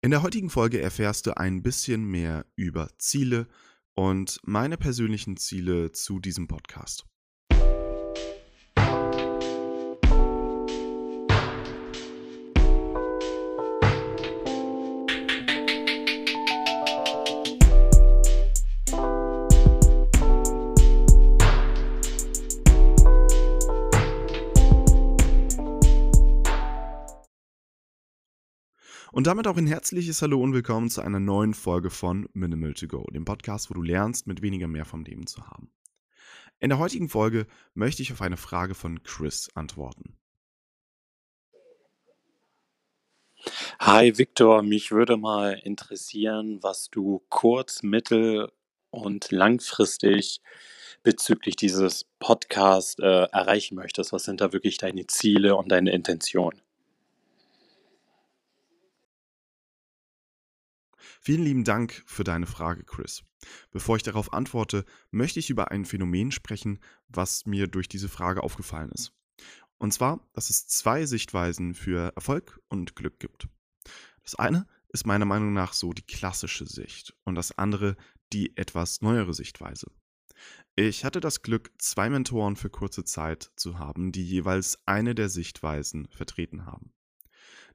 In der heutigen Folge erfährst du ein bisschen mehr über Ziele und meine persönlichen Ziele zu diesem Podcast. Und damit auch ein herzliches Hallo und willkommen zu einer neuen Folge von Minimal to Go, dem Podcast, wo du lernst, mit weniger mehr vom Leben zu haben. In der heutigen Folge möchte ich auf eine Frage von Chris antworten. Hi Victor, mich würde mal interessieren, was du kurz-, mittel- und langfristig bezüglich dieses Podcasts äh, erreichen möchtest. Was sind da wirklich deine Ziele und deine Intentionen? Vielen lieben Dank für deine Frage, Chris. Bevor ich darauf antworte, möchte ich über ein Phänomen sprechen, was mir durch diese Frage aufgefallen ist. Und zwar, dass es zwei Sichtweisen für Erfolg und Glück gibt. Das eine ist meiner Meinung nach so die klassische Sicht und das andere die etwas neuere Sichtweise. Ich hatte das Glück, zwei Mentoren für kurze Zeit zu haben, die jeweils eine der Sichtweisen vertreten haben.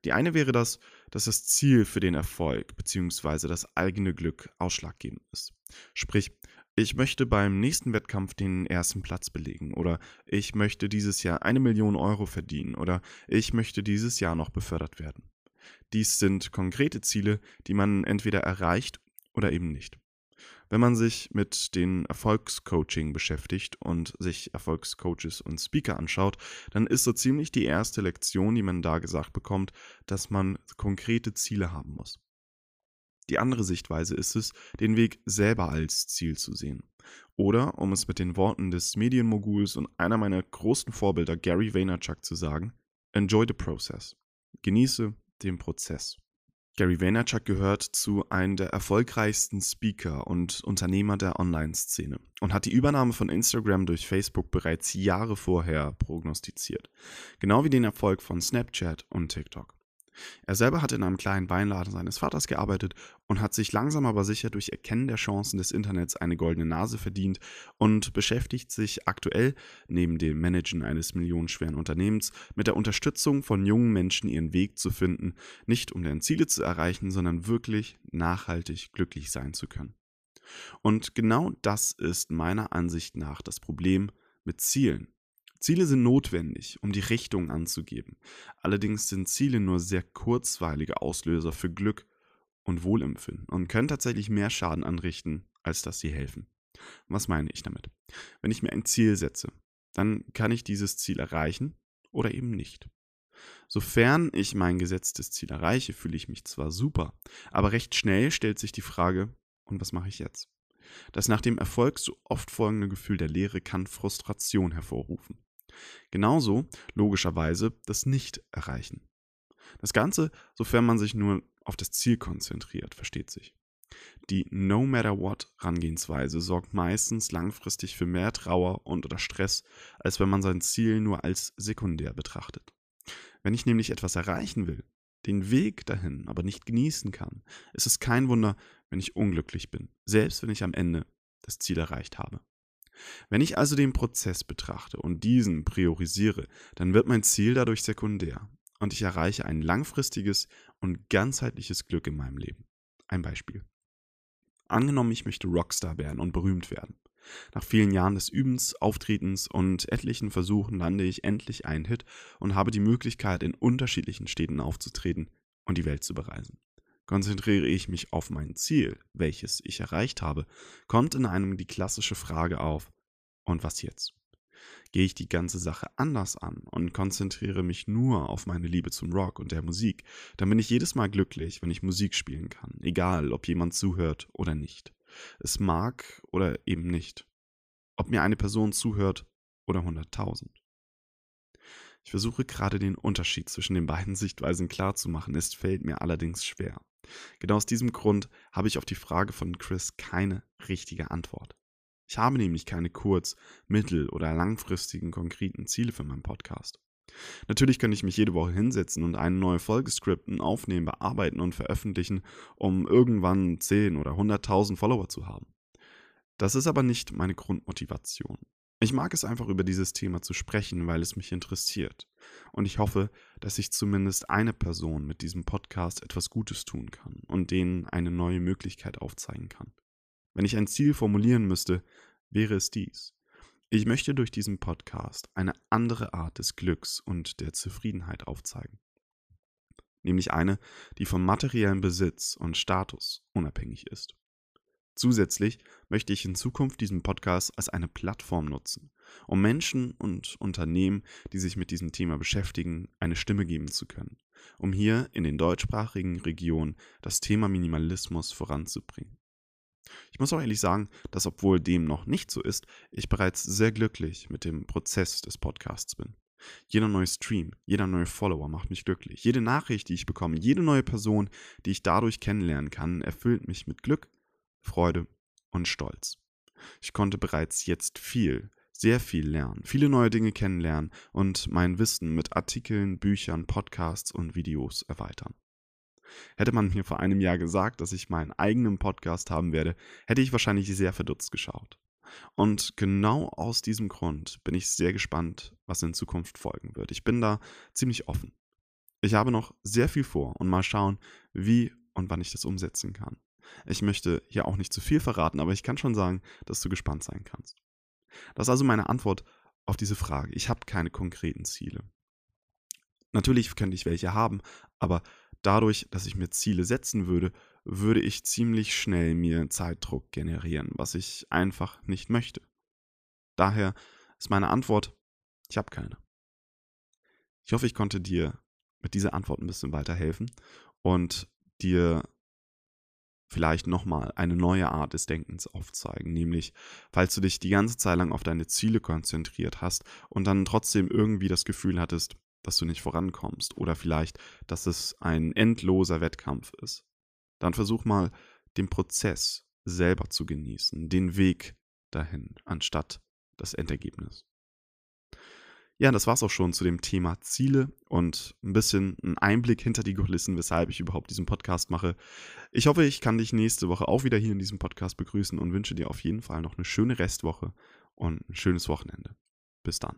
Die eine wäre das, dass das Ziel für den Erfolg bzw. das eigene Glück ausschlaggebend ist. Sprich, ich möchte beim nächsten Wettkampf den ersten Platz belegen oder ich möchte dieses Jahr eine Million Euro verdienen oder ich möchte dieses Jahr noch befördert werden. Dies sind konkrete Ziele, die man entweder erreicht oder eben nicht. Wenn man sich mit den Erfolgscoaching beschäftigt und sich Erfolgscoaches und Speaker anschaut, dann ist so ziemlich die erste Lektion, die man da gesagt bekommt, dass man konkrete Ziele haben muss. Die andere Sichtweise ist es, den Weg selber als Ziel zu sehen. Oder, um es mit den Worten des Medienmoguls und einer meiner großen Vorbilder Gary Vaynerchuk zu sagen, enjoy the process. Genieße den Prozess. Gary Vaynerchuk gehört zu einem der erfolgreichsten Speaker und Unternehmer der Online-Szene und hat die Übernahme von Instagram durch Facebook bereits Jahre vorher prognostiziert. Genau wie den Erfolg von Snapchat und TikTok. Er selber hat in einem kleinen Weinladen seines Vaters gearbeitet und hat sich langsam aber sicher durch Erkennen der Chancen des Internets eine goldene Nase verdient und beschäftigt sich aktuell neben dem Managen eines millionenschweren Unternehmens mit der Unterstützung von jungen Menschen ihren Weg zu finden, nicht um deren Ziele zu erreichen, sondern wirklich nachhaltig glücklich sein zu können. Und genau das ist meiner Ansicht nach das Problem mit Zielen. Ziele sind notwendig, um die Richtung anzugeben. Allerdings sind Ziele nur sehr kurzweilige Auslöser für Glück und Wohlempfinden und können tatsächlich mehr Schaden anrichten, als dass sie helfen. Was meine ich damit? Wenn ich mir ein Ziel setze, dann kann ich dieses Ziel erreichen oder eben nicht. Sofern ich mein gesetztes Ziel erreiche, fühle ich mich zwar super, aber recht schnell stellt sich die Frage, und was mache ich jetzt? Das nach dem Erfolg so oft folgende Gefühl der Leere kann Frustration hervorrufen. Genauso, logischerweise, das Nicht-Erreichen. Das Ganze, sofern man sich nur auf das Ziel konzentriert, versteht sich. Die No Matter What Herangehensweise sorgt meistens langfristig für mehr Trauer und oder Stress, als wenn man sein Ziel nur als sekundär betrachtet. Wenn ich nämlich etwas erreichen will, den Weg dahin aber nicht genießen kann, ist es kein Wunder, wenn ich unglücklich bin, selbst wenn ich am Ende das Ziel erreicht habe. Wenn ich also den Prozess betrachte und diesen priorisiere, dann wird mein Ziel dadurch sekundär und ich erreiche ein langfristiges und ganzheitliches Glück in meinem Leben. Ein Beispiel. Angenommen, ich möchte Rockstar werden und berühmt werden. Nach vielen Jahren des Übens, Auftretens und etlichen Versuchen lande ich endlich einen Hit und habe die Möglichkeit, in unterschiedlichen Städten aufzutreten und die Welt zu bereisen. Konzentriere ich mich auf mein Ziel, welches ich erreicht habe, kommt in einem die klassische Frage auf, und was jetzt? Gehe ich die ganze Sache anders an und konzentriere mich nur auf meine Liebe zum Rock und der Musik, dann bin ich jedes Mal glücklich, wenn ich Musik spielen kann, egal ob jemand zuhört oder nicht. Es mag oder eben nicht. Ob mir eine Person zuhört oder hunderttausend. Ich versuche gerade den Unterschied zwischen den beiden Sichtweisen klarzumachen, es fällt mir allerdings schwer. Genau aus diesem Grund habe ich auf die Frage von Chris keine richtige Antwort. Ich habe nämlich keine kurz-, mittel- oder langfristigen konkreten Ziele für meinen Podcast. Natürlich könnte ich mich jede Woche hinsetzen und eine neue Folge skripten, aufnehmen, bearbeiten und veröffentlichen, um irgendwann 10 oder 100.000 Follower zu haben. Das ist aber nicht meine Grundmotivation. Ich mag es einfach über dieses Thema zu sprechen, weil es mich interessiert. Und ich hoffe, dass ich zumindest eine Person mit diesem Podcast etwas Gutes tun kann und denen eine neue Möglichkeit aufzeigen kann. Wenn ich ein Ziel formulieren müsste, wäre es dies. Ich möchte durch diesen Podcast eine andere Art des Glücks und der Zufriedenheit aufzeigen. Nämlich eine, die vom materiellen Besitz und Status unabhängig ist. Zusätzlich möchte ich in Zukunft diesen Podcast als eine Plattform nutzen, um Menschen und Unternehmen, die sich mit diesem Thema beschäftigen, eine Stimme geben zu können, um hier in den deutschsprachigen Regionen das Thema Minimalismus voranzubringen. Ich muss auch ehrlich sagen, dass obwohl dem noch nicht so ist, ich bereits sehr glücklich mit dem Prozess des Podcasts bin. Jeder neue Stream, jeder neue Follower macht mich glücklich. Jede Nachricht, die ich bekomme, jede neue Person, die ich dadurch kennenlernen kann, erfüllt mich mit Glück Freude und Stolz. Ich konnte bereits jetzt viel, sehr viel lernen, viele neue Dinge kennenlernen und mein Wissen mit Artikeln, Büchern, Podcasts und Videos erweitern. Hätte man mir vor einem Jahr gesagt, dass ich meinen eigenen Podcast haben werde, hätte ich wahrscheinlich sehr verdutzt geschaut. Und genau aus diesem Grund bin ich sehr gespannt, was in Zukunft folgen wird. Ich bin da ziemlich offen. Ich habe noch sehr viel vor und mal schauen, wie und wann ich das umsetzen kann. Ich möchte hier auch nicht zu viel verraten, aber ich kann schon sagen, dass du gespannt sein kannst. Das ist also meine Antwort auf diese Frage. Ich habe keine konkreten Ziele. Natürlich könnte ich welche haben, aber dadurch, dass ich mir Ziele setzen würde, würde ich ziemlich schnell mir Zeitdruck generieren, was ich einfach nicht möchte. Daher ist meine Antwort, ich habe keine. Ich hoffe, ich konnte dir mit dieser Antwort ein bisschen weiterhelfen und dir vielleicht nochmal eine neue Art des Denkens aufzeigen. Nämlich, falls du dich die ganze Zeit lang auf deine Ziele konzentriert hast und dann trotzdem irgendwie das Gefühl hattest, dass du nicht vorankommst oder vielleicht, dass es ein endloser Wettkampf ist, dann versuch mal den Prozess selber zu genießen, den Weg dahin, anstatt das Endergebnis. Ja, das war's auch schon zu dem Thema Ziele und ein bisschen ein Einblick hinter die Kulissen, weshalb ich überhaupt diesen Podcast mache. Ich hoffe, ich kann dich nächste Woche auch wieder hier in diesem Podcast begrüßen und wünsche dir auf jeden Fall noch eine schöne Restwoche und ein schönes Wochenende. Bis dann.